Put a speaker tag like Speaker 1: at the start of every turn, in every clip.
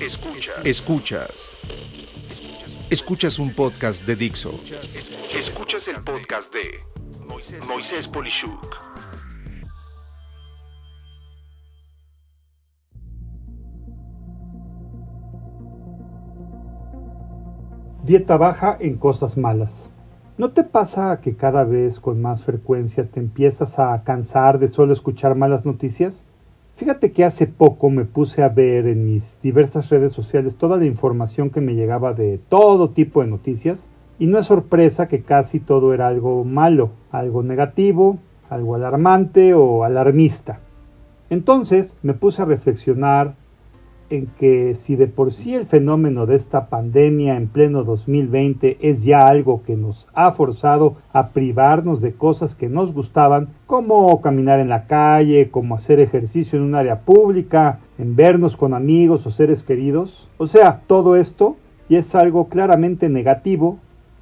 Speaker 1: Escuchas. Escuchas. Escuchas un podcast de Dixo. Escuchas el podcast de Moisés Polishuk.
Speaker 2: Dieta baja en cosas malas. ¿No te pasa que cada vez con más frecuencia te empiezas a cansar de solo escuchar malas noticias? Fíjate que hace poco me puse a ver en mis diversas redes sociales toda la información que me llegaba de todo tipo de noticias y no es sorpresa que casi todo era algo malo, algo negativo, algo alarmante o alarmista. Entonces me puse a reflexionar en que si de por sí el fenómeno de esta pandemia en pleno 2020 es ya algo que nos ha forzado a privarnos de cosas que nos gustaban, como caminar en la calle, como hacer ejercicio en un área pública, en vernos con amigos o seres queridos, o sea, todo esto y es algo claramente negativo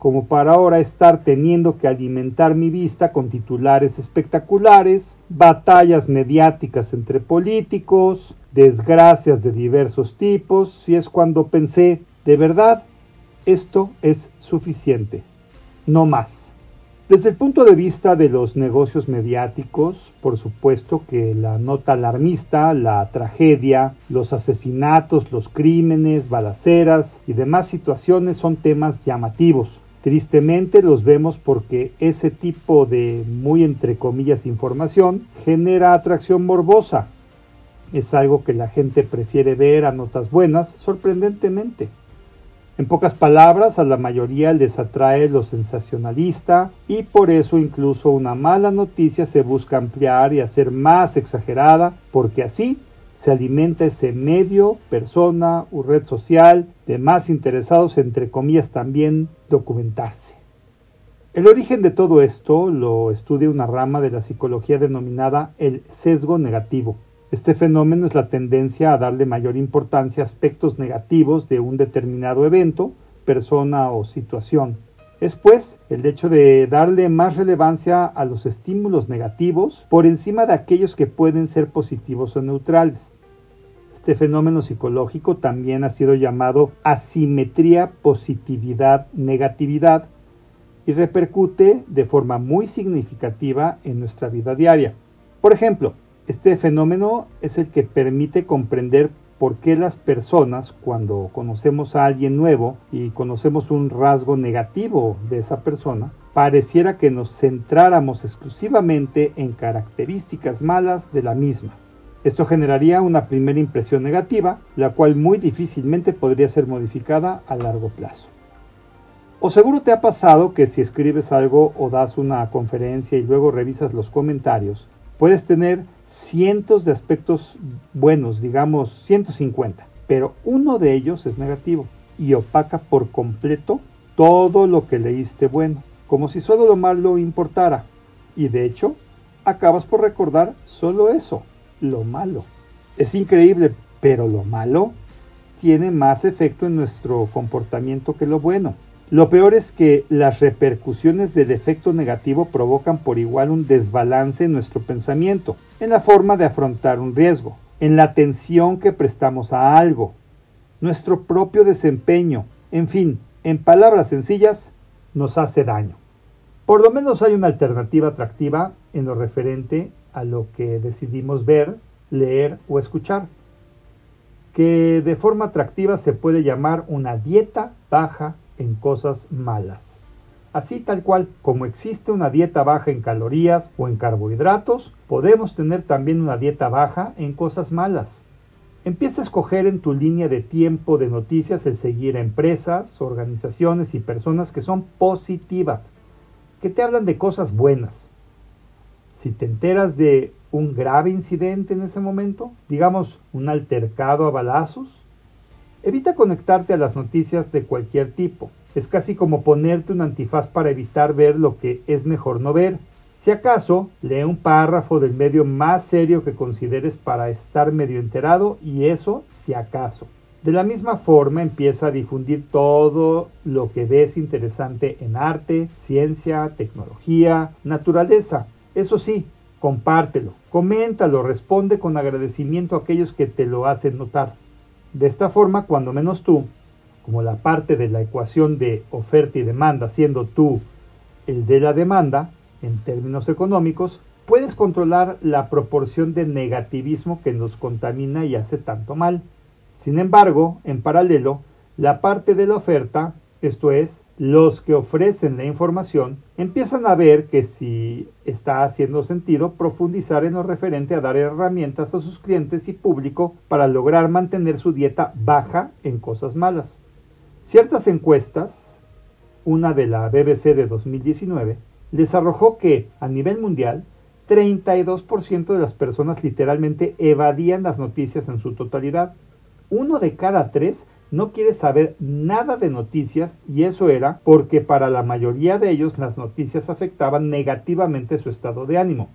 Speaker 2: como para ahora estar teniendo que alimentar mi vista con titulares espectaculares, batallas mediáticas entre políticos, desgracias de diversos tipos, y es cuando pensé, de verdad, esto es suficiente, no más. Desde el punto de vista de los negocios mediáticos, por supuesto que la nota alarmista, la tragedia, los asesinatos, los crímenes, balaceras y demás situaciones son temas llamativos Tristemente los vemos porque ese tipo de muy entre comillas información genera atracción morbosa. Es algo que la gente prefiere ver a notas buenas, sorprendentemente. En pocas palabras, a la mayoría les atrae lo sensacionalista y por eso incluso una mala noticia se busca ampliar y hacer más exagerada, porque así se alimenta ese medio, persona o red social de más interesados, entre comillas, también documentarse. El origen de todo esto lo estudia una rama de la psicología denominada el sesgo negativo. Este fenómeno es la tendencia a darle mayor importancia a aspectos negativos de un determinado evento, persona o situación. Es pues el hecho de darle más relevancia a los estímulos negativos por encima de aquellos que pueden ser positivos o neutrales. Este fenómeno psicológico también ha sido llamado asimetría positividad-negatividad y repercute de forma muy significativa en nuestra vida diaria. Por ejemplo, este fenómeno es el que permite comprender por qué las personas, cuando conocemos a alguien nuevo y conocemos un rasgo negativo de esa persona, pareciera que nos centráramos exclusivamente en características malas de la misma. Esto generaría una primera impresión negativa, la cual muy difícilmente podría ser modificada a largo plazo. O seguro te ha pasado que si escribes algo o das una conferencia y luego revisas los comentarios, puedes tener cientos de aspectos buenos, digamos 150, pero uno de ellos es negativo y opaca por completo todo lo que leíste bueno, como si solo lo malo importara. Y de hecho, acabas por recordar solo eso, lo malo. Es increíble, pero lo malo tiene más efecto en nuestro comportamiento que lo bueno. Lo peor es que las repercusiones del efecto negativo provocan por igual un desbalance en nuestro pensamiento, en la forma de afrontar un riesgo, en la atención que prestamos a algo, nuestro propio desempeño, en fin, en palabras sencillas, nos hace daño. Por lo menos hay una alternativa atractiva en lo referente a lo que decidimos ver, leer o escuchar, que de forma atractiva se puede llamar una dieta baja en cosas malas. Así tal cual como existe una dieta baja en calorías o en carbohidratos, podemos tener también una dieta baja en cosas malas. Empieza a escoger en tu línea de tiempo de noticias el seguir a empresas, organizaciones y personas que son positivas, que te hablan de cosas buenas. Si te enteras de un grave incidente en ese momento, digamos un altercado a balazos, Evita conectarte a las noticias de cualquier tipo. Es casi como ponerte un antifaz para evitar ver lo que es mejor no ver. Si acaso, lee un párrafo del medio más serio que consideres para estar medio enterado y eso si acaso. De la misma forma empieza a difundir todo lo que ves interesante en arte, ciencia, tecnología, naturaleza. Eso sí, compártelo, coméntalo, responde con agradecimiento a aquellos que te lo hacen notar. De esta forma, cuando menos tú, como la parte de la ecuación de oferta y demanda, siendo tú el de la demanda, en términos económicos, puedes controlar la proporción de negativismo que nos contamina y hace tanto mal. Sin embargo, en paralelo, la parte de la oferta, esto es, los que ofrecen la información, empiezan a ver que si está haciendo sentido profundizar en lo referente a dar herramientas a sus clientes y público para lograr mantener su dieta baja en cosas malas. Ciertas encuestas, una de la BBC de 2019, les arrojó que, a nivel mundial, 32% de las personas literalmente evadían las noticias en su totalidad. Uno de cada tres no quiere saber nada de noticias y eso era porque para la mayoría de ellos las noticias afectaban negativamente su estado de ánimo.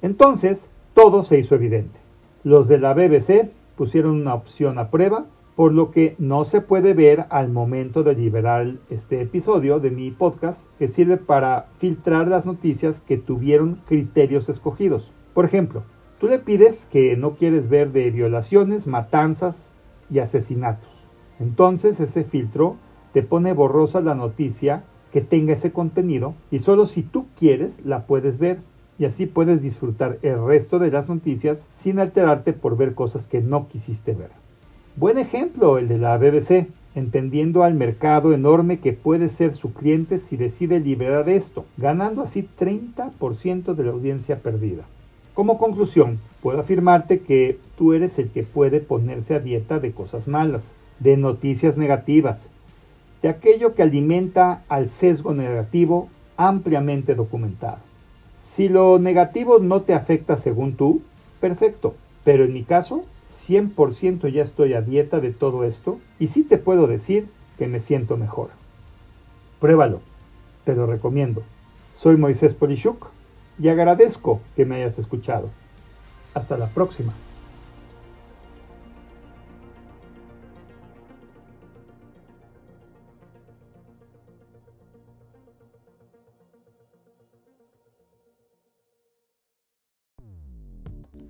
Speaker 2: Entonces, todo se hizo evidente. Los de la BBC pusieron una opción a prueba por lo que no se puede ver al momento de liberar este episodio de mi podcast que sirve para filtrar las noticias que tuvieron criterios escogidos. Por ejemplo, tú le pides que no quieres ver de violaciones, matanzas y asesinatos. Entonces ese filtro te pone borrosa la noticia que tenga ese contenido y solo si tú quieres la puedes ver y así puedes disfrutar el resto de las noticias sin alterarte por ver cosas que no quisiste ver. Buen ejemplo el de la BBC, entendiendo al mercado enorme que puede ser su cliente si decide liberar esto, ganando así 30% de la audiencia perdida. Como conclusión, puedo afirmarte que tú eres el que puede ponerse a dieta de cosas malas, de noticias negativas, de aquello que alimenta al sesgo negativo ampliamente documentado. Si lo negativo no te afecta según tú, perfecto, pero en mi caso 100% ya estoy a dieta de todo esto y sí te puedo decir que me siento mejor. Pruébalo, te lo recomiendo. Soy Moisés Polishuk y agradezco que me hayas escuchado. Hasta la próxima.